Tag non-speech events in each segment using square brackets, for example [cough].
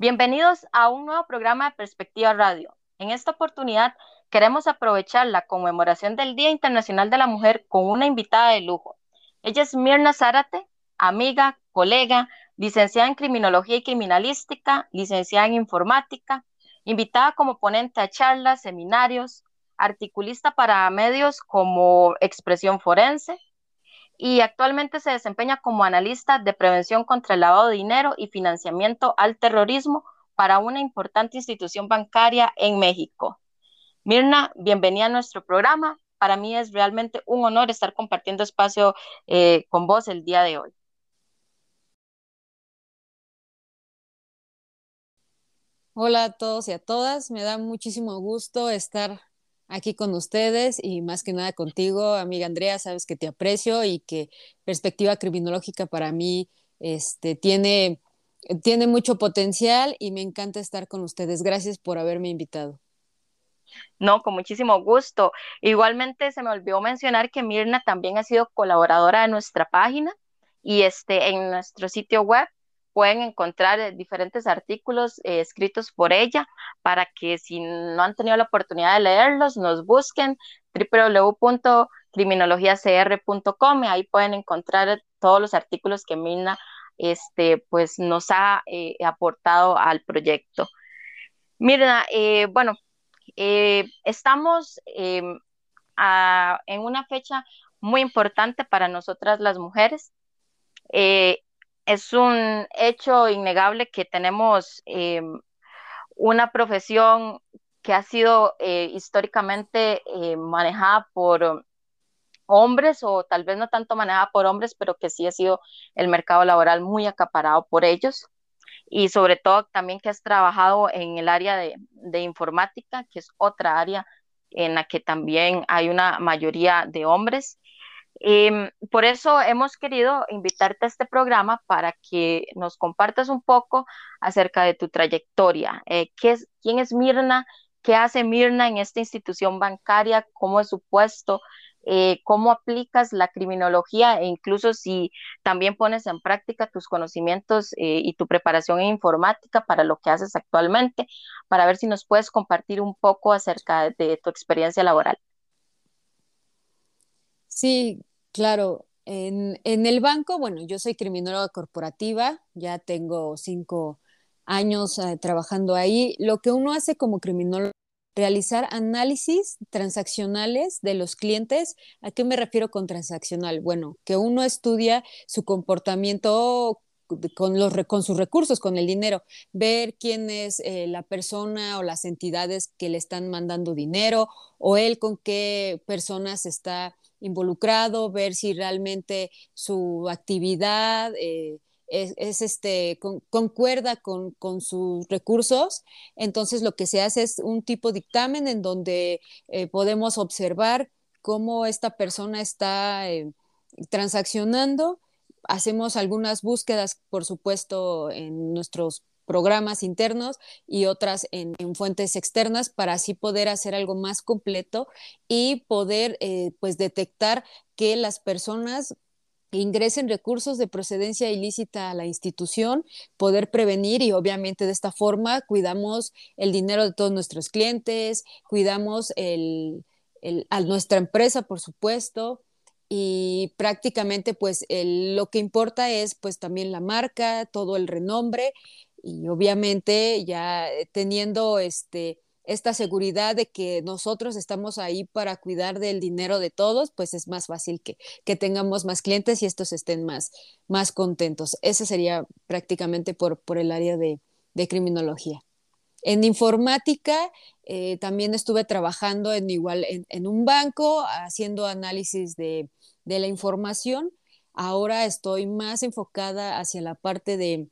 Bienvenidos a un nuevo programa de Perspectiva Radio. En esta oportunidad queremos aprovechar la conmemoración del Día Internacional de la Mujer con una invitada de lujo. Ella es Mirna Zárate, amiga, colega, licenciada en Criminología y Criminalística, licenciada en Informática, invitada como ponente a charlas, seminarios, articulista para medios como Expresión Forense, y actualmente se desempeña como analista de prevención contra el lavado de dinero y financiamiento al terrorismo para una importante institución bancaria en México. Mirna, bienvenida a nuestro programa. Para mí es realmente un honor estar compartiendo espacio eh, con vos el día de hoy. Hola a todos y a todas. Me da muchísimo gusto estar aquí con ustedes y más que nada contigo, amiga Andrea, sabes que te aprecio y que perspectiva criminológica para mí este, tiene, tiene mucho potencial y me encanta estar con ustedes. Gracias por haberme invitado. No, con muchísimo gusto. Igualmente se me olvidó mencionar que Mirna también ha sido colaboradora de nuestra página y este, en nuestro sitio web pueden encontrar eh, diferentes artículos eh, escritos por ella para que si no han tenido la oportunidad de leerlos, nos busquen www.criminologiacr.com ahí pueden encontrar todos los artículos que Mina este, pues, nos ha eh, aportado al proyecto. Mirna, bueno, estamos em, en una fecha muy importante para nosotras las mujeres es un hecho innegable que tenemos eh, una profesión que ha sido eh, históricamente eh, manejada por hombres o tal vez no tanto manejada por hombres, pero que sí ha sido el mercado laboral muy acaparado por ellos. Y sobre todo también que has trabajado en el área de, de informática, que es otra área en la que también hay una mayoría de hombres. Em, por eso hemos querido invitarte a este programa para que nos compartas un poco acerca de tu trayectoria. Eh, ¿Quién es Mirna? ¿Qué hace Mirna en esta institución bancaria? ¿Cómo es su puesto? Eh, ¿Cómo aplicas la criminología? E incluso si también pones en práctica tus conocimientos eh, y tu preparación en informática para lo que haces actualmente, para ver si nos puedes compartir un poco acerca de tu experiencia laboral. Sí, Claro, en, el banco, bueno, yo soy criminóloga corporativa, ya tengo cinco años eh, trabajando ahí. Lo que uno hace como criminólogo realizar análisis transaccionales de los clientes. ¿A qué me refiero con transaccional? Bueno, que uno estudia su comportamiento con, los, con sus recursos, con el dinero, ver quién es eh, la persona o las entidades que le están mandando dinero o él con qué personas está involucrado, ver si realmente su actividad eh, es, este, concuerda con, sus recursos. Entonces lo que se hace es un tipo de dictamen en donde eh, podemos observar cómo esta persona está eh, transaccionando. Hacemos algunas búsquedas, por supuesto, en nuestros programas internos y otras en, fuentes externas para así poder hacer algo más completo y poder eh, pues detectar que las personas ingresen recursos de procedencia ilícita a la institución, poder prevenir y obviamente de esta forma cuidamos el dinero de todos nuestros clientes, cuidamos a nuestra empresa, por supuesto, y prácticamente pues lo que importa es pues también la marca, todo el renombre y obviamente ya eh, teniendo este, esta seguridad de que nosotros estamos ahí para cuidar del dinero de todos, pues es más fácil que, que tengamos más clientes y estos estén más, más contentos. Ese sería prácticamente por, por el área de, de criminología. En informática eh, también estuve trabajando en igual en, en un banco haciendo análisis de, de la información. Ahora estoy más enfocada hacia la parte de,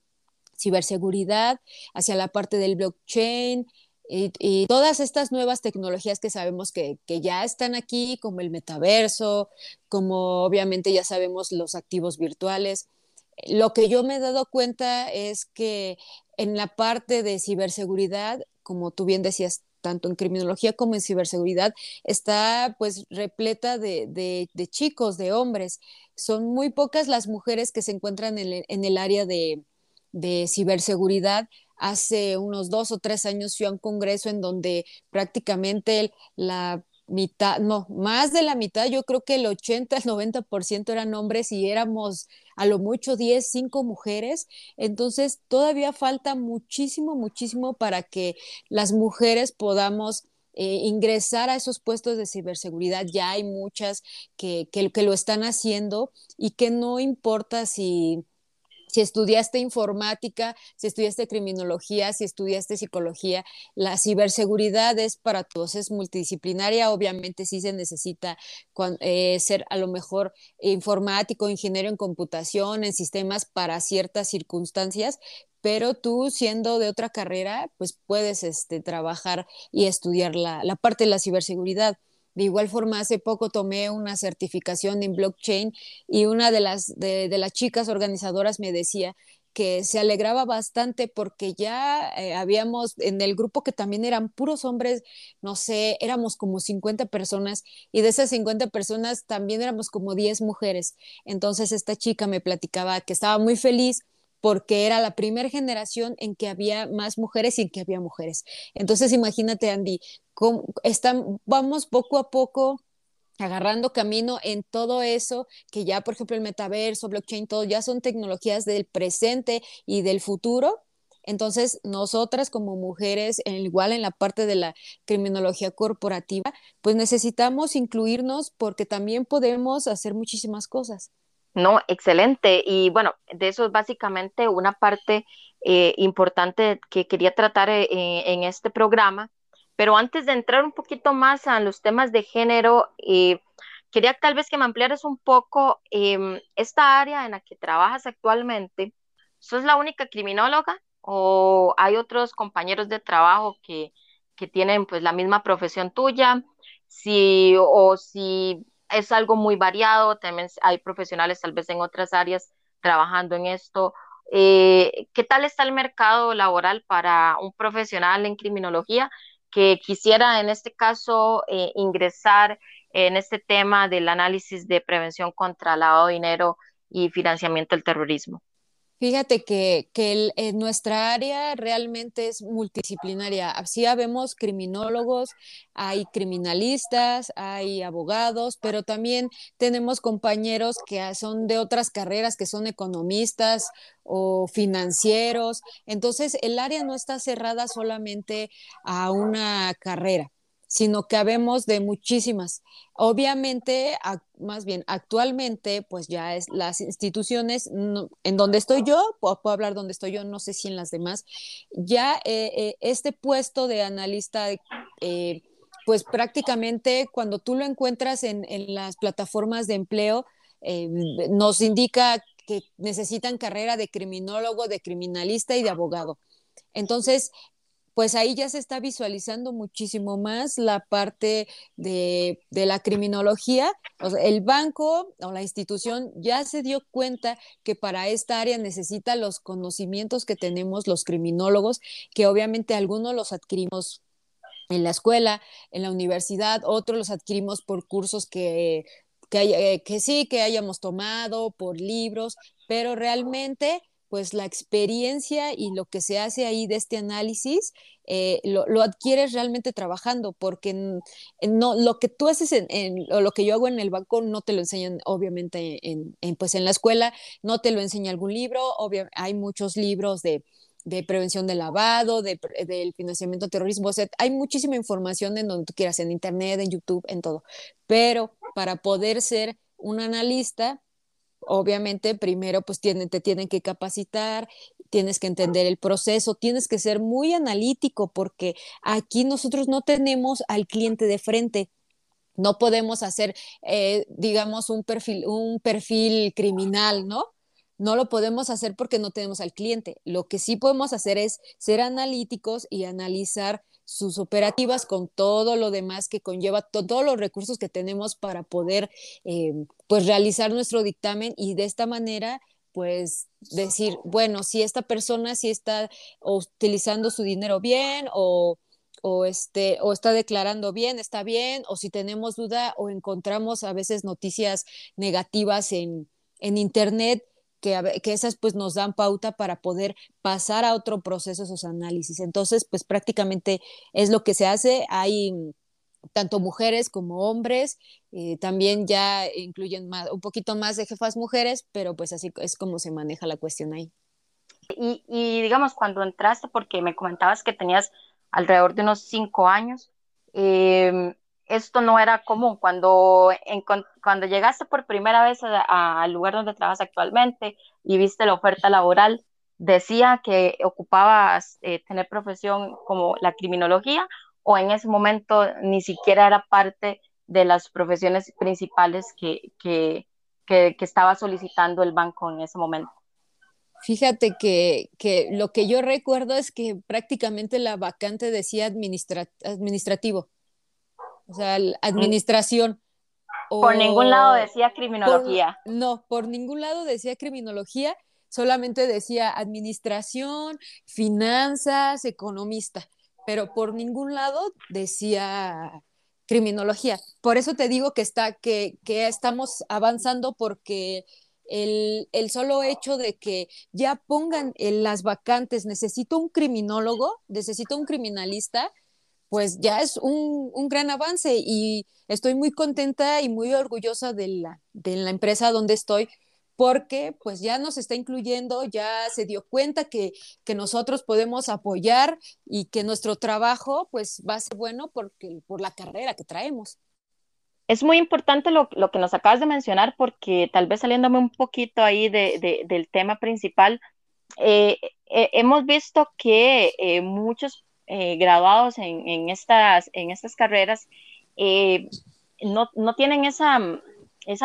ciberseguridad, hacia la parte del blockchain y, todas estas nuevas tecnologías que sabemos que, ya están aquí, como el metaverso, como obviamente ya sabemos los activos virtuales. Lo que yo me he dado cuenta es que en la parte de ciberseguridad, como tú bien decías, tanto en criminología como en ciberseguridad, está pues repleta de, chicos, de hombres. Son muy pocas las mujeres que se encuentran en el área de, de ciberseguridad, hace unos dos o tres años fui a un congreso en donde prácticamente la mitad, no, más de la mitad, yo creo que el 80, el 90% eran hombres y éramos a lo mucho 10, 5 mujeres. Entonces, todavía falta muchísimo, muchísimo para que las mujeres podamos eh, ingresar a esos puestos de ciberseguridad. Ya hay muchas que, que, que lo están haciendo y que no importa si si estudiaste informática, si estudiaste criminología, si estudiaste psicología, la ciberseguridad es para todos, es multidisciplinaria, obviamente sí se necesita eh, ser a lo mejor informático, ingeniero en computación, en sistemas para ciertas circunstancias, pero tú siendo de otra carrera, pues puedes este, trabajar y estudiar la, la parte de la ciberseguridad. De igual forma, hace poco tomé una certificación en blockchain y una de las, de, las chicas organizadoras me decía que se alegraba bastante porque ya eh, habíamos en el grupo que también eran puros hombres, no sé, éramos como 50 personas y de esas 50 personas también éramos como 10 mujeres. Entonces esta chica me platicaba que estaba muy feliz porque era la primera generación en que había más mujeres y en que había mujeres. Entonces imagínate, Andy, están, vamos poco a poco agarrando camino en todo eso, que ya, por ejemplo, el metaverso, blockchain, todo ya son tecnologías del presente y del futuro. Entonces, nosotras como mujeres, igual en la parte de la criminología corporativa, pues necesitamos incluirnos porque también podemos hacer muchísimas cosas. No, excelente. Y bueno, de eso es básicamente una parte eh, importante que quería tratar eh, en este programa pero antes de entrar un poquito más a los temas de género, eh, quería tal vez que me ampliaras un poco em, esta área en la que trabajas actualmente. ¿Sos la única criminóloga o hay otros compañeros de trabajo que, que tienen pues la misma profesión tuya? Si, o si es algo muy variado, también hay profesionales tal vez en otras áreas trabajando en esto. Eh, ¿Qué tal está el mercado laboral para un profesional en criminología que quisiera en este caso eh, ingresar en este tema del análisis de prevención contra lavado de dinero y financiamiento del terrorismo. Fíjate que, que en nuestra área realmente es multidisciplinaria. Así vemos criminólogos, hay criminalistas, hay abogados, pero también tenemos compañeros que son de otras carreras, que son economistas o financieros. Entonces, el área no está cerrada solamente a una carrera sino que habemos de muchísimas. Obviamente, más bien actualmente, pues ya es las instituciones en donde estoy yo, puedo, hablar donde estoy yo, no sé si en las demás, ya eh, eh, este puesto de analista, eh, pues prácticamente cuando tú lo encuentras en, en las plataformas de empleo, nos indica que necesitan carrera de criminólogo, de criminalista y de abogado. Entonces, pues ahí ya se está visualizando muchísimo más la parte de, la criminología. el banco o la institución ya se dio cuenta que para esta área necesita los conocimientos que tenemos los criminólogos, que obviamente algunos los adquirimos en la escuela, en la universidad, otros los adquirimos por cursos que, que, que sí, que hayamos tomado, por libros, pero realmente pues la experiencia y lo que se hace ahí de este análisis eh, lo, adquieres realmente trabajando, porque no, lo que tú haces en, o lo que yo hago en el banco no te lo enseñan obviamente en, pues en la escuela, no te lo enseña algún libro, hay muchos libros de, prevención del lavado, de, del financiamiento terrorismo, o sea, hay muchísima información en donde tú quieras, en internet, en YouTube, en todo, pero para poder ser un analista, obviamente primero pues tienen, te tienen que capacitar, tienes que entender el proceso, tienes que ser muy analítico porque aquí nosotros no tenemos al cliente de frente. No podemos hacer, eh, digamos, un perfil, un perfil criminal, ¿no? No lo podemos hacer porque no tenemos al cliente. Lo que sí podemos hacer es ser analíticos y analizar sus operativas con todo lo demás que conlleva, todos los recursos que tenemos para poder eh, pues realizar nuestro dictamen y de esta manera pues decir, bueno, si esta persona sí está utilizando su dinero bien o, o, este, o está declarando bien, está bien, o si tenemos duda o encontramos a veces noticias negativas en, en Internet, que, esas pues nos dan pauta para poder pasar a otro proceso esos análisis. Entonces, pues prácticamente es lo que se hace. Hay tanto mujeres como hombres, eh, también ya incluyen más, un poquito más de jefas mujeres, pero pues así es como se maneja la cuestión ahí. Y, digamos, cuando entraste, porque me comentabas que tenías alrededor de unos cinco años, eh, esto no era común. Cuando, en, cuando llegaste por primera vez al lugar donde trabajas actualmente y viste la oferta laboral, decía que ocupabas eh, tener profesión como la criminología o en ese momento ni siquiera era parte de las profesiones principales que, que, que, que estaba solicitando el banco en ese momento. Fíjate que, que, lo que yo recuerdo es que prácticamente la vacante decía administrativo o sea, administración. por ningún lado decía criminología. no, por ningún lado decía criminología, solamente decía administración, finanzas, economista, pero por ningún lado decía criminología. Por eso te digo que, está, que, que estamos avanzando porque el, el, solo hecho de que ya pongan en las vacantes, necesito un criminólogo, necesito un criminalista, pues ya es un, gran avance y estoy muy contenta y muy orgullosa de la, de la empresa donde estoy porque pues ya nos está incluyendo, ya se dio cuenta que, nosotros podemos apoyar y que nuestro trabajo pues va a ser bueno porque, por la carrera que traemos. Es muy importante lo, que nos acabas de mencionar porque tal vez saliéndome un poquito ahí del tema principal, eh, eh, hemos visto que eh, muchos eh, graduados en, estas, carreras eh, no, tienen esa,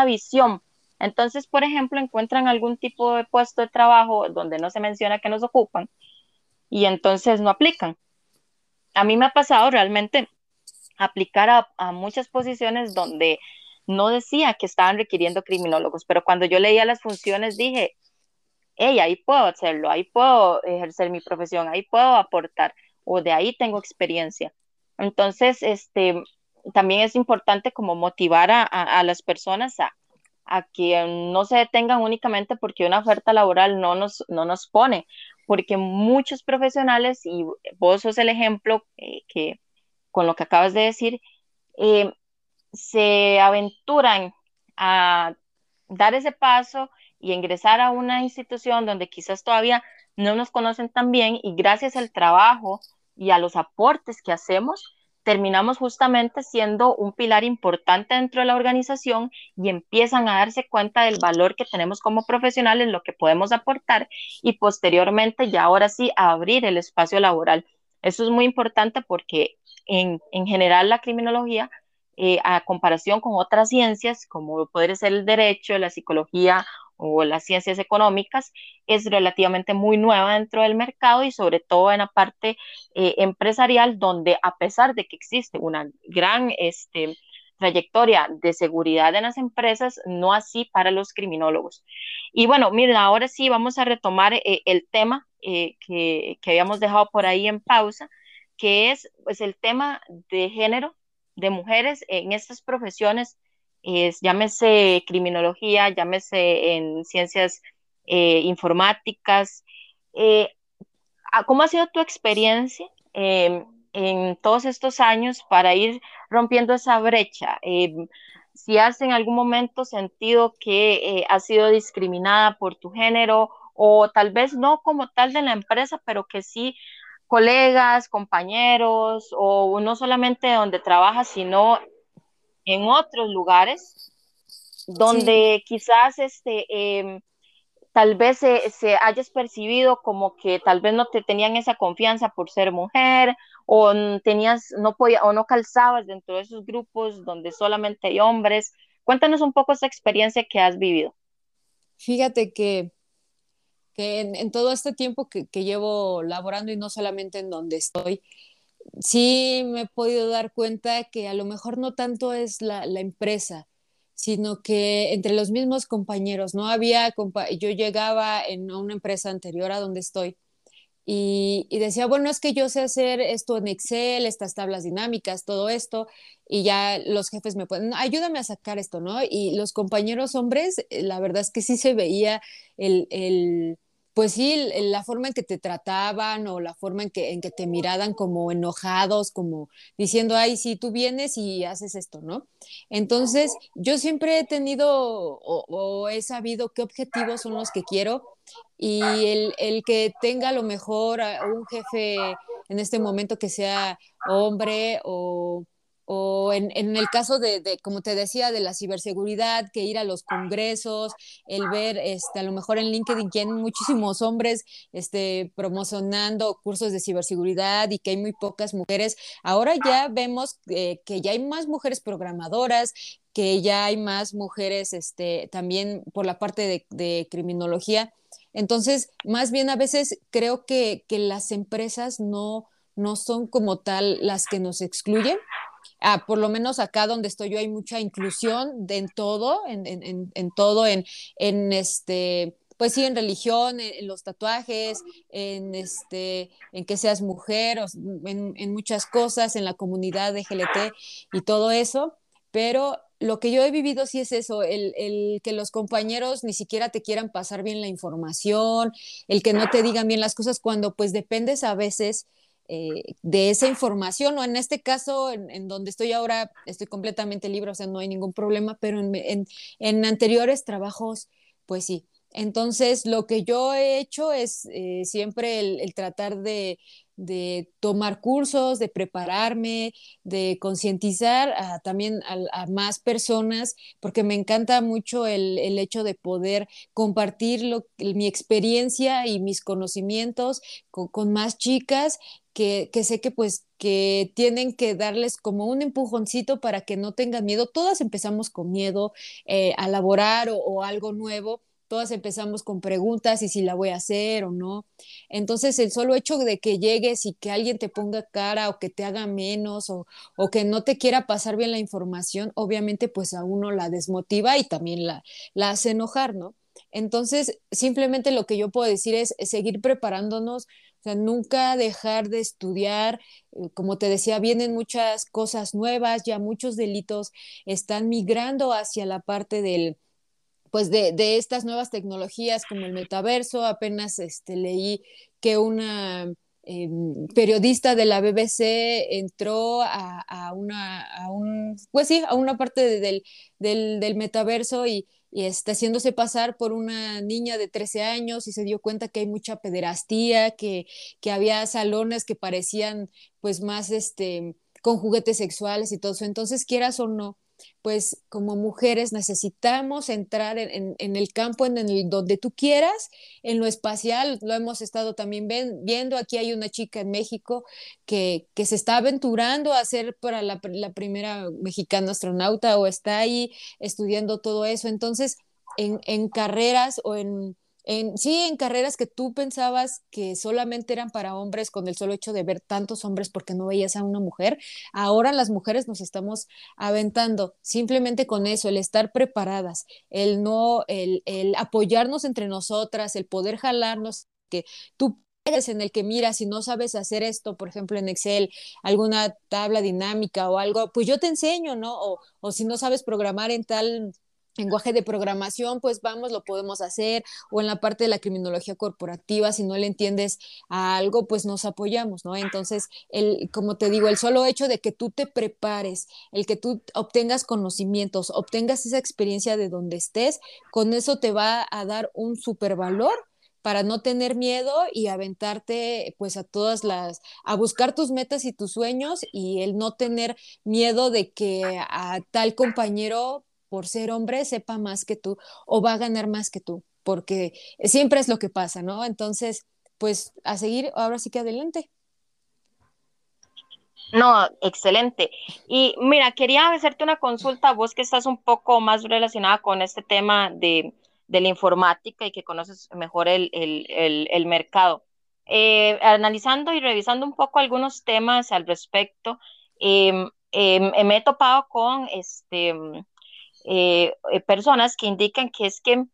visión. Entonces, por ejemplo, encuentran algún tipo de puesto de trabajo donde no se menciona que nos ocupan y entonces no aplican. A mí me ha pasado realmente aplicar a, muchas posiciones donde no decía que estaban requiriendo criminólogos, pero cuando yo leía las funciones dije, hey, ahí puedo hacerlo, ahí puedo ejercer mi profesión, ahí puedo aportar o de ahí tengo experiencia. Entonces, este, también es importante como motivar a, las personas a, que no se detengan únicamente porque una oferta laboral no nos, no nos pone, porque muchos profesionales, y vos sos el ejemplo eh, que con lo que acabas de decir, eh, se aventuran a dar ese paso y ingresar a una institución donde quizás todavía no nos conocen tan bien y gracias al trabajo y a los aportes que hacemos, terminamos justamente siendo un pilar importante dentro de la organización y empiezan a darse cuenta del valor que tenemos como profesionales, lo que podemos aportar y posteriormente ya ahora sí abrir el espacio laboral. Eso es muy importante porque en, en general la criminología, eh, a comparación con otras ciencias como puede ser el derecho, la psicología o las ciencias económicas es relativamente muy nueva dentro del mercado y sobre todo en la parte eh, empresarial donde a pesar de que existe una gran este, trayectoria de seguridad en las empresas, no así para los criminólogos. Y bueno, miren, ahora sí vamos a retomar eh, el tema eh, que, que, habíamos dejado por ahí en pausa, que es pues, el tema de género de mujeres en estas profesiones es, llámese criminología, llámese en ciencias eh, informáticas. Eh, ¿Cómo ha sido tu experiencia em, en todos estos años para ir rompiendo esa brecha? Em, si has en algún momento sentido que eh, has sido discriminada por tu género o tal vez no como tal de la empresa, pero que sí colegas, compañeros o no solamente donde trabajas, sino en otros lugares donde quizás este, em, tal vez se, hayas percibido como que tal vez no te tenían esa confianza por ser mujer o tenías no podía o no calzabas dentro de esos grupos donde solamente hay hombres. Cuéntanos un poco esa experiencia que has vivido. Fíjate que, que en, todo este tiempo que, que, llevo laborando y no solamente en donde estoy, sí me he podido dar cuenta que a lo mejor no tanto es la, empresa, sino que entre los mismos compañeros, no había, yo llegaba en una empresa anterior a donde estoy y, decía, bueno, es que yo sé hacer esto en Excel, estas tablas dinámicas, todo esto, y ya los jefes me pueden, ayúdame a sacar esto, ¿no? Y los compañeros hombres, eh, la verdad es que sí se veía el, el pues sí, la forma en que te trataban o la forma en que, en que te miraban como enojados, como diciendo, ay, sí, tú vienes y haces esto, ¿no? Entonces, yo siempre he tenido o, he sabido qué objetivos son los que quiero y el, el que tenga a lo mejor un jefe en este momento que sea hombre o o en, el caso de, como te decía, de la ciberseguridad, que ir a los congresos, el ver, este, a lo mejor en LinkedIn que hay muchísimos hombres este, promocionando cursos de ciberseguridad y que hay muy pocas mujeres. Ahora ya vemos eh, que ya hay más mujeres programadoras, que ya hay más mujeres este, también por la parte de, criminología. Entonces, más bien a veces creo que, las empresas no son como tal las que nos excluyen, Ah, por lo menos acá donde estoy yo hay mucha inclusión en todo, en, en, en, todo, en, en este, pues sí, en religión, en, los tatuajes, en este, en que seas mujer, en, en muchas cosas, en la comunidad de GLT y todo eso, pero lo que yo he vivido sí es eso, el, el, que los compañeros ni siquiera te quieran pasar bien la información, el que no te digan bien las cosas cuando pues dependes a veces eh, de esa información, o en este caso, en, donde estoy ahora, estoy completamente libre, o sea, no hay ningún problema, pero en, anteriores trabajos, pues sí. Entonces, lo que yo he hecho es eh, siempre el tratar de, de tomar cursos, de prepararme, de concientizar también a, más personas, porque me encanta mucho el, hecho de poder compartir mi experiencia y mis conocimientos con, más chicas que, sé que pues que tienen que darles como un empujoncito para que no tengan miedo. Todas empezamos con miedo eh, a laborar o algo nuevo todas empezamos con preguntas y si la voy a hacer o no. Entonces, el solo hecho de que llegues y que alguien te ponga cara o que te haga menos o, que no te quiera pasar bien la información, obviamente pues a uno la desmotiva y también la, la hace enojar, ¿no? Entonces, simplemente lo que yo puedo decir es, seguir preparándonos, o sea, nunca dejar de estudiar. Eh, como te decía, vienen muchas cosas nuevas, ya muchos delitos están migrando hacia la parte del, pues de, de, estas nuevas tecnologías como el metaverso. Apenas este, leí que una eh, periodista de la BBC entró a, a, una, a un, pues sí, a una parte del, del, del, metaverso y, y está haciéndose pasar por una niña de 13 años y se dio cuenta que hay mucha pederastía, que, que había salones que parecían pues más este con juguetes sexuales y todo eso. Entonces, quieras o no, pues como mujeres necesitamos entrar en, el campo en donde tú quieras, en lo espacial, lo hemos estado también viendo, aquí hay una chica en México que, que se está aventurando a ser para la, la primera mexicana astronauta o está ahí estudiando todo eso, entonces en, en carreras o en en, sí, en carreras que tú pensabas que solamente eran para hombres con el solo hecho de ver tantos hombres porque no veías a una mujer, ahora las mujeres nos estamos aventando simplemente con eso, el estar preparadas, el no, el, apoyarnos entre nosotras, el poder jalarnos, que tú eres en el que miras si no sabes hacer esto, por ejemplo en Excel, alguna tabla dinámica o algo, pues yo te enseño, ¿no? O, o si no sabes programar en tal lenguaje de programación, pues vamos, lo podemos hacer, o en la parte de la criminología corporativa, si no le entiendes a algo, pues nos apoyamos, ¿no? Entonces, el, como te digo, el solo hecho de que tú te prepares, el que tú obtengas conocimientos, obtengas esa experiencia de donde estés, con eso te va a dar un super valor para no tener miedo y aventarte pues a todas las, a buscar tus metas y tus sueños y el no tener miedo de que a tal compañero por ser hombre sepa más que tú o va a ganar más que tú, porque siempre es lo que pasa, ¿no? Entonces, pues a seguir, ahora sí que adelante. No, excelente. Y mira, quería hacerte una consulta, vos que estás un poco más relacionada con este tema de, la informática y que conoces mejor el, mercado. Eh, analizando y revisando un poco algunos temas al respecto, em, em, me he topado con este, eh, eh, personas que indican que es que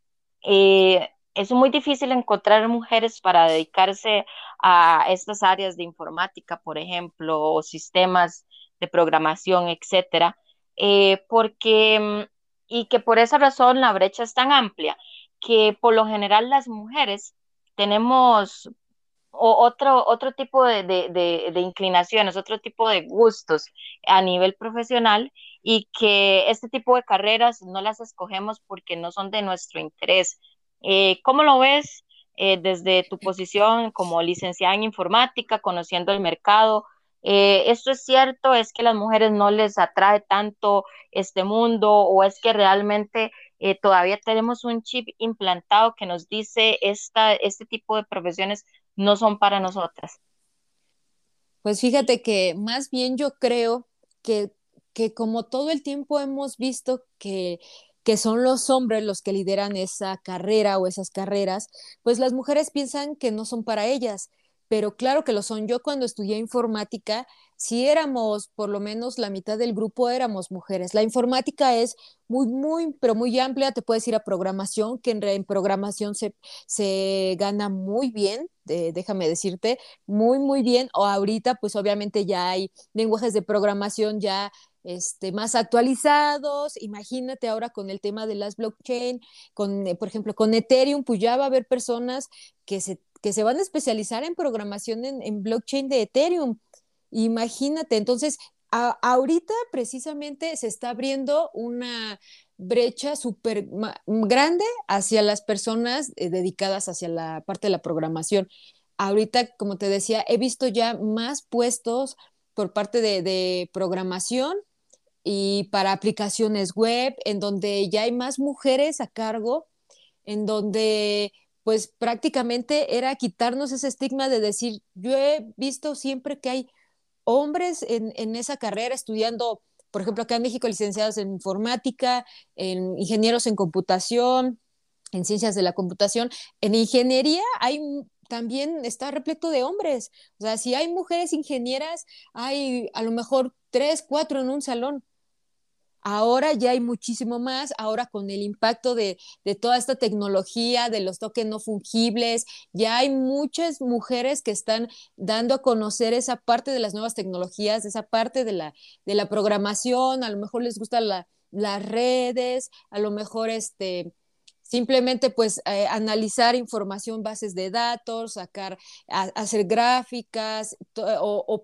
eh, es muy difícil encontrar mujeres para dedicarse a estas áreas de informática, por ejemplo, o sistemas de programación, etcétera, porque, mm, y que por esa razón la brecha es tan amplia, que por lo general las mujeres tenemos otro, otro tipo de, de, inclinaciones, otro tipo de gustos a nivel profesional y que este tipo de carreras no las escogemos porque no son de nuestro interés. Eh, ¿Cómo lo ves eh, desde tu posición como licenciada en informática, conociendo el mercado? Eh, ¿Esto es cierto? ¿Es que a las mujeres no les atrae tanto este mundo o es que realmente todavía tenemos un chip implantado que nos dice esta, este tipo de profesiones no son para nosotras? Pues fíjate que más bien yo creo que, que como todo el tiempo hemos visto que que son los hombres los que lideran esa carrera o esas carreras, pues las mujeres piensan que no son para ellas, pero claro que lo son. Yo cuando estudié informática, si éramos por lo menos la mitad del grupo éramos mujeres. La informática es muy, muy, pero muy amplia. Te puedes ir a programación, que en, programación se, se, gana muy bien, déjame decirte, muy, muy bien. O ahorita, pues obviamente ya hay lenguajes de programación ya este, más actualizados. Imagínate ahora con el tema de las blockchain, con, eh, por ejemplo, con Ethereum, pues ya va a haber personas que se, que se van a especializar en programación en, blockchain de Ethereum. Imagínate, entonces, ahorita precisamente se está abriendo una brecha súper grande hacia las personas eh, dedicadas hacia la parte de la programación. Ahorita, como te decía, he visto ya más puestos por parte de, de programación y para aplicaciones web, en donde ya hay más mujeres a cargo, en donde pues prácticamente era quitarnos ese estigma de decir, yo he visto siempre que hay hombres en, en esa carrera estudiando, por ejemplo, acá en México, licenciados en informática, en ingenieros en computación, en ciencias de la computación, en ingeniería hay también está repleto de hombres. O sea, si hay mujeres ingenieras, hay a lo mejor tres, cuatro en un salón. Ahora ya hay muchísimo más, ahora con el impacto de, toda esta tecnología, de los toques no fungibles, ya hay muchas mujeres que están dando a conocer esa parte de las nuevas tecnologías, esa parte de la, la programación, a lo mejor les gustan las redes, a lo mejor este, simplemente pues eh, analizar información, bases de datos, sacar, hacer gráficas o, o,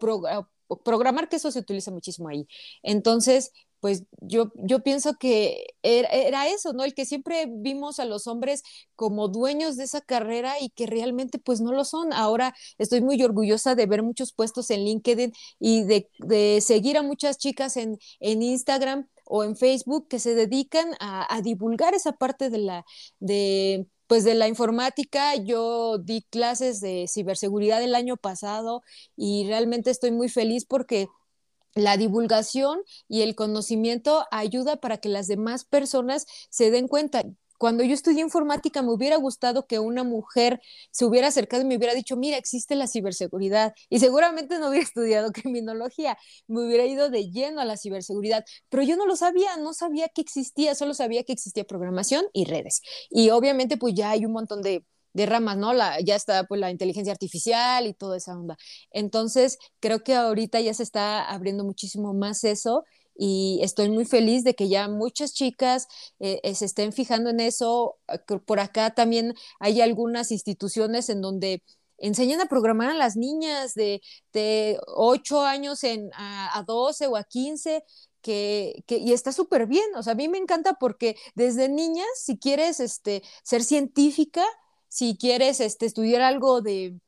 programar, que eso se utiliza muchísimo ahí. Entonces, pues yo, yo pienso que era, eso, ¿no? El que siempre vimos a los hombres como dueños de esa carrera y que realmente pues no lo son. Ahora estoy muy orgullosa de ver muchos puestos en LinkedIn y de, seguir a muchas chicas en, Instagram o en Facebook que se dedican a, a divulgar esa parte de la, de, pues de la informática, yo di clases de ciberseguridad el año pasado y realmente estoy muy feliz porque la divulgación y el conocimiento ayuda para que las demás personas se den cuenta. Cuando yo estudié informática, me hubiera gustado que una mujer se hubiera acercado y me hubiera dicho, mira, existe la ciberseguridad. Y seguramente no hubiera [laughs] estudiado criminología, me hubiera ido de lleno a la ciberseguridad. Pero yo no lo sabía, no sabía que existía, solo sabía que existía programación y redes. Y obviamente, pues ya hay un montón de de ramas, ¿no? La, ya está pues la inteligencia artificial y toda esa onda. Entonces, creo que ahorita ya se está abriendo muchísimo más eso y estoy muy feliz de que ya muchas chicas eh, eh, se estén fijando en eso. Por acá también hay algunas instituciones en donde enseñan a programar a las niñas de, de 8 años en, a, a 12 o a 15 que, que, y está súper bien, o sea, a mí me encanta porque desde niñas, si quieres este, ser científica, si quieres este, estudiar algo de,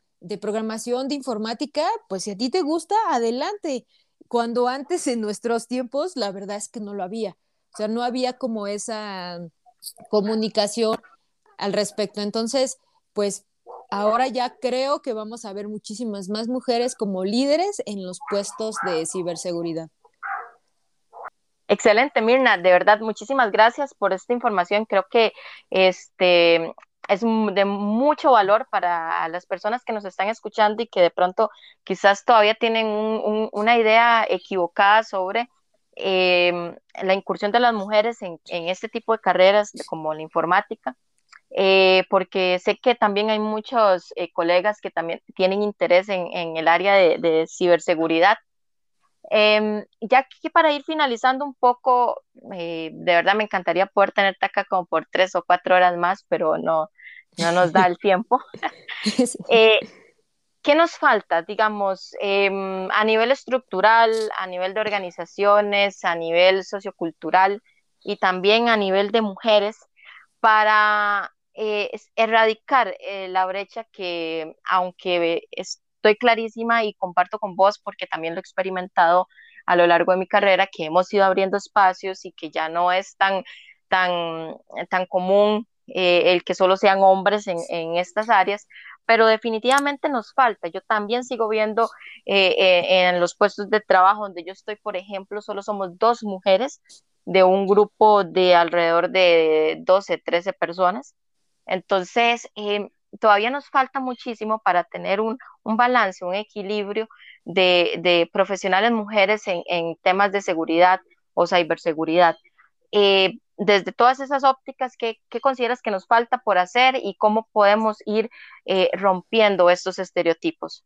programación, de informática, pues si a ti te gusta, adelante. Cuando antes en nuestros tiempos, la verdad es que no lo había. O sea, no había como esa comunicación al respecto. Entonces, pues ahora ya creo que vamos a ver muchísimas más mujeres como líderes en los puestos de ciberseguridad. Excelente, Mirna, de verdad, muchísimas gracias por esta información. Creo que este es de mucho valor para las personas que nos están escuchando y que de pronto quizás todavía tienen una idea equivocada sobre em, la incursión de las mujeres en, este tipo de carreras como la informática. eh, porque sé que también hay muchos eh, colegas que también tienen interés en, el área de, ciberseguridad. Em, ya que para ir finalizando un poco, de verdad me encantaría poder tenerte acá como por tres o cuatro horas más, pero no, no nos da el tiempo. [laughs] ¿Qué nos falta, digamos, em, a nivel estructural, a nivel de organizaciones, a nivel sociocultural y también a nivel de mujeres para eh, erradicar eh, la brecha que, aunque estoy clarísima y comparto con vos, porque también lo he experimentado a lo largo de mi carrera, que hemos ido abriendo espacios y que ya no es tan, tan, tan común eh, el que solo sean hombres en, en estas áreas, pero definitivamente nos falta. Yo también sigo viendo eh, eh, en los puestos de trabajo donde yo estoy, por ejemplo, solo somos dos mujeres de un grupo de alrededor de 12, 13 personas. Entonces, em, todavía nos falta muchísimo para tener un, balance, un equilibrio de, profesionales mujeres en, en, temas de seguridad o ciberseguridad. Eh, desde todas esas ópticas, ¿qué, consideras que nos falta por hacer y cómo podemos ir eh, rompiendo estos estereotipos?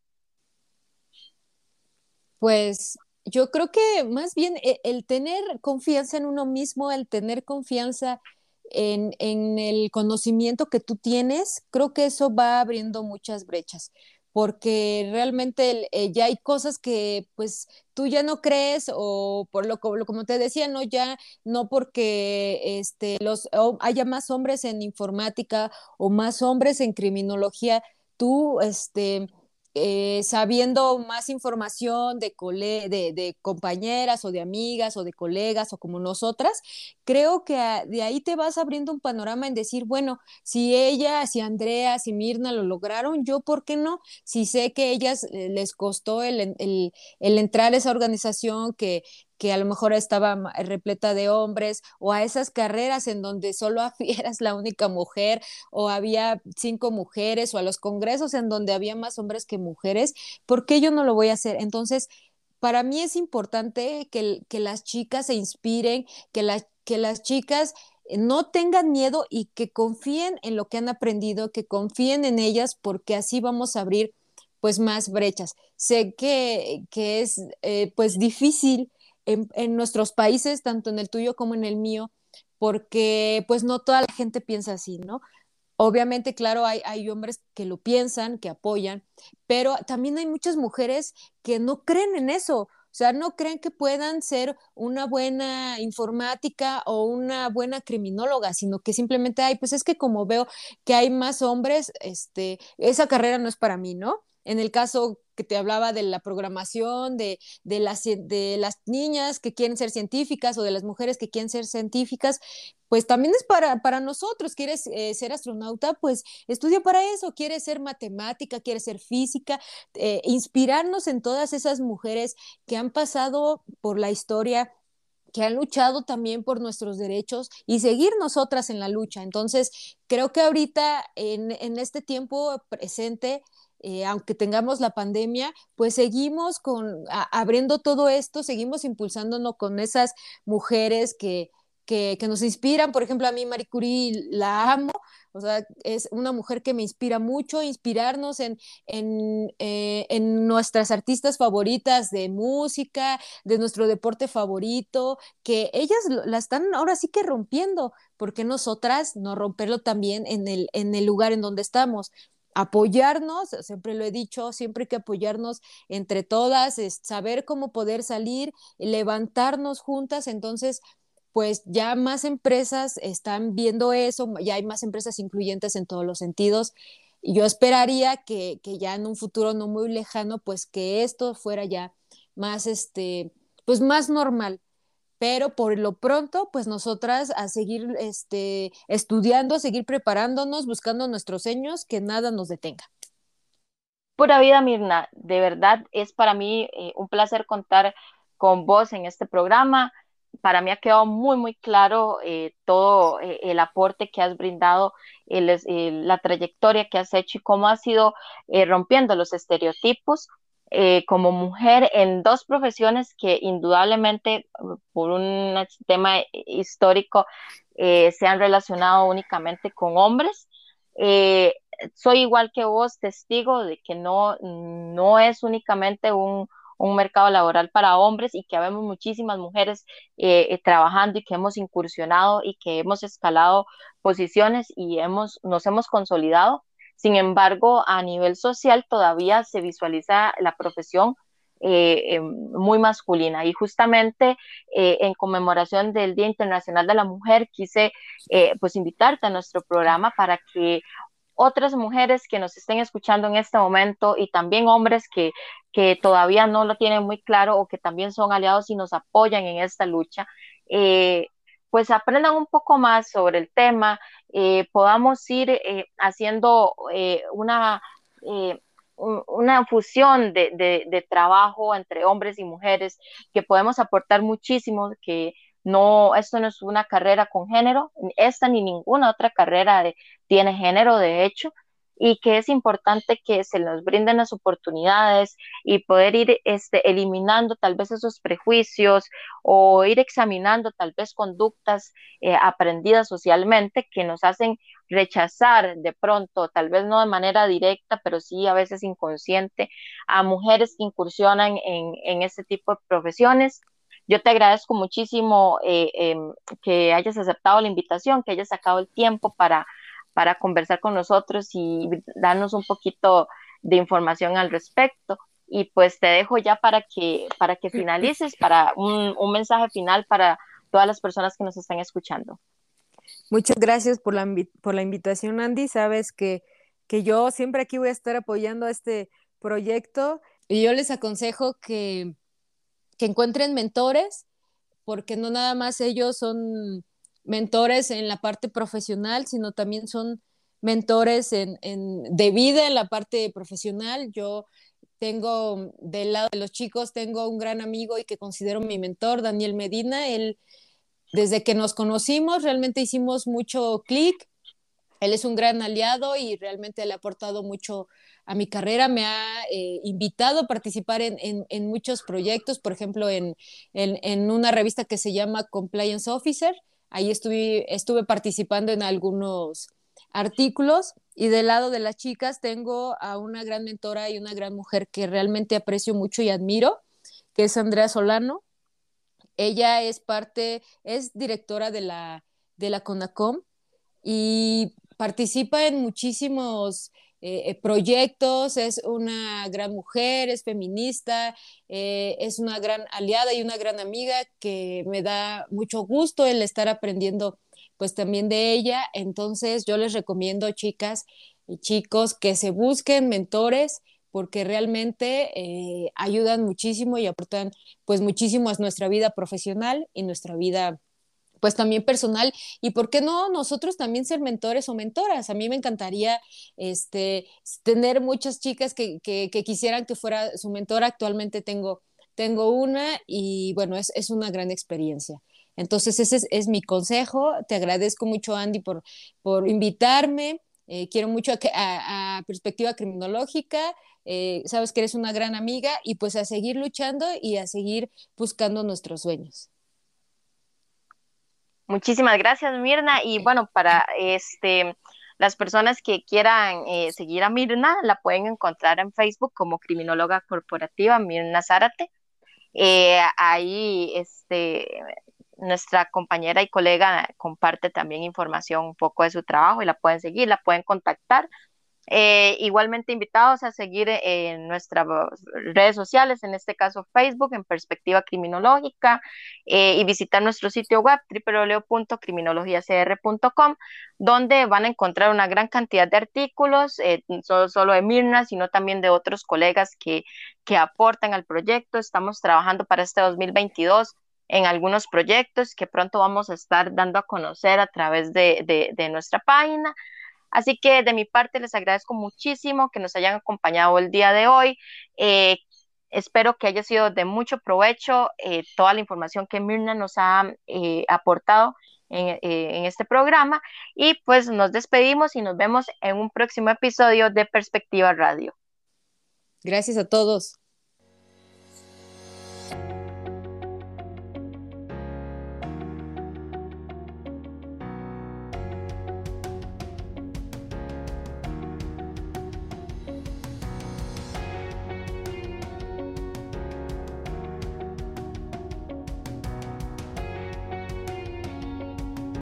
Pues yo creo que más bien eh, el, tener confianza en uno mismo, el tener confianza en, en, el conocimiento que tú tienes, creo que eso va abriendo muchas brechas porque realmente eh, ya hay cosas que pues tú ya no crees o por lo, como te decía, no ya no porque este los haya más hombres en informática o más hombres en criminología, tú este eh, sabiendo más información de, de, compañeras o de amigas o de colegas o como nosotras, creo que de ahí te vas abriendo un panorama en decir, bueno, si ella, si Andrea, si Mirna lo lograron, yo, ¿por qué no? Si sé que ellas eh, les costó el, el, el entrar a esa organización que, que a lo mejor estaba repleta de hombres, o a esas carreras en donde solo [laughs] eras la única mujer, o había cinco mujeres, o a los congresos en donde había más hombres que mujeres, ¿por qué yo no lo voy a hacer? Entonces, para mí es importante que, que las chicas se inspiren, que, que las chicas no tengan miedo y que confíen en lo que han aprendido, que confíen en ellas, porque así vamos a abrir pues más brechas. Sé que, que es eh, pues difícil en, nuestros países, tanto en el tuyo como en el mío, porque pues no toda la gente piensa así, ¿no? Obviamente, claro, hay, hay, hombres que lo piensan, que apoyan, pero también hay muchas mujeres que no creen en eso. O sea, no creen que puedan ser una buena informática o una buena criminóloga, sino que simplemente hay, pues es que como veo que hay más hombres, este, esa carrera no es para mí, ¿no? En el caso que te hablaba de la programación, de, de, las, de las niñas que quieren ser científicas o de las mujeres que quieren ser científicas, pues también es para, para nosotros. ¿Quieres eh, ser astronauta? Pues estudia para eso. ¿Quieres ser matemática? ¿Quieres ser física? Eh, inspirarnos en todas esas mujeres que han pasado por la historia que han luchado también por nuestros derechos y seguir nosotras en la lucha. Entonces, creo que ahorita en, en este tiempo presente eh, aunque tengamos la pandemia, pues seguimos con, abriendo todo esto, seguimos impulsándonos con esas mujeres que, que, nos inspiran. Por ejemplo, a mí Marie Curie la amo, o sea, es una mujer que me inspira mucho, inspirarnos en, en, eh, en, nuestras artistas favoritas de música, de nuestro deporte favorito, que ellas la están ahora sí que rompiendo, porque nosotras no romperlo también en el, en el lugar en donde estamos? Apoyarnos, siempre lo he dicho, siempre hay que apoyarnos entre todas, es saber cómo poder salir, levantarnos juntas, entonces pues ya más empresas están viendo eso, ya hay más empresas incluyentes en todos los sentidos. Y yo esperaría que, que ya en un futuro no muy lejano, pues que esto fuera ya más, este, pues más normal pero por lo pronto, pues nosotras a seguir este, estudiando, a seguir preparándonos, buscando nuestros sueños, que nada nos detenga. Pura vida, Mirna, de verdad es para mí eh, un placer contar con vos en este programa. Para mí ha quedado muy, muy claro eh, todo eh, el aporte que has brindado, la trayectoria que has hecho y cómo has ido rompiendo los estereotipos eh, como mujer en dos profesiones que indudablemente por un tema histórico eh, se han relacionado únicamente con hombres. Eh, soy igual que vos, testigo de que no, no es únicamente un, un mercado laboral para hombres y que habemos muchísimas mujeres eh, trabajando y que hemos incursionado y que hemos escalado posiciones y hemos, nos hemos consolidado. Sin embargo, a nivel social todavía se visualiza la profesión eh, em, muy masculina. Y justamente eh, en conmemoración del Día Internacional de la Mujer quise eh, pues invitarte a nuestro programa para que otras mujeres que nos estén escuchando en este momento y también hombres que, que todavía no lo tienen muy claro o que también son aliados y nos apoyan en esta lucha, pues aprendan un poco más sobre el tema, podamos ir haciendo una una fusión de, de, trabajo entre hombres y mujeres que podemos aportar muchísimo, que no, esto no es una carrera con género, esta ni ninguna otra carrera tiene género, de hecho, y que es importante que se nos brinden las oportunidades y poder ir este, eliminando tal vez esos prejuicios o ir examinando tal vez conductas eh, aprendidas socialmente que nos hacen rechazar de pronto, tal vez no de manera directa, pero sí a veces inconsciente, a mujeres que incursionan en, en este tipo de profesiones. Yo te agradezco muchísimo eh, em, que hayas aceptado la invitación, que hayas sacado el tiempo para para conversar con nosotros y darnos un poquito de información al respecto. Y pues te dejo ya para que, para que finalices, para un, mensaje final para todas las personas que nos están escuchando. Muchas gracias por la, por la invitación, Andy. Sabes que, que yo siempre aquí voy a estar apoyando a este proyecto y yo les aconsejo que, que encuentren mentores, porque no nada más ellos son mentores en la parte profesional, sino también son mentores en, de vida en la parte profesional. Yo tengo del lado de los chicos, tengo un gran amigo y que considero mi mentor, Daniel Medina. Él, desde que nos conocimos, realmente hicimos mucho clic. Él es un gran aliado y realmente le ha aportado mucho a mi carrera. Me ha eh, invitado a participar en, muchos proyectos, por ejemplo, en, en, una revista que se llama Compliance Officer Ahí estuve, estuve participando en algunos artículos y del lado de las chicas tengo a una gran mentora y una gran mujer que realmente aprecio mucho y admiro, que es Andrea Solano. Ella es parte, es directora de la, de la CONACOM y participa en muchísimos eh, eh, proyectos, es una gran mujer, es feminista, eh, es una gran aliada y una gran amiga que me da mucho gusto el estar aprendiendo pues también de ella. Entonces yo les recomiendo, chicas y chicos, que se busquen mentores porque realmente ayudan muchísimo y aportan pues muchísimo a nuestra vida profesional y nuestra vida pues también personal y por qué no nosotros también ser mentores o mentoras. A mí me encantaría este, tener muchas chicas que, que, quisieran que fuera su mentora. Actualmente tengo, tengo una y bueno, es, es una gran experiencia. Entonces ese es, mi consejo. Te agradezco mucho, Andy, por, por invitarme. Eh, quiero mucho a, Perspectiva Criminológica. Eh, sabes que eres una gran amiga y pues a seguir luchando y a seguir buscando nuestros sueños. Muchísimas gracias, Mirna. Y bueno, para este las personas que quieran eh, seguir a Mirna, la pueden encontrar en Facebook como criminóloga corporativa Mirna Zárate. Eh, ahí este, nuestra compañera y colega comparte también información un poco de su trabajo y la pueden seguir, la pueden contactar. Eh, igualmente invitados a seguir en nuestras redes sociales, en este caso Facebook, en Perspectiva Criminológica, eh, y visitar nuestro sitio web www.criminologiacr.com, donde van a encontrar una gran cantidad de artículos, eh, no solo de Mirna, sino también de otros colegas que, que aportan al proyecto. Estamos trabajando para este 2022 en algunos proyectos que pronto vamos a estar dando a conocer a través de, de nuestra página. Así que de mi parte les agradezco muchísimo que nos hayan acompañado el día de hoy. Eh, espero que haya sido de mucho provecho eh, toda la información que Mirna nos ha eh, aportado en, en este programa. Y pues nos despedimos y nos vemos en un próximo episodio de Perspectiva Radio. Gracias a todos.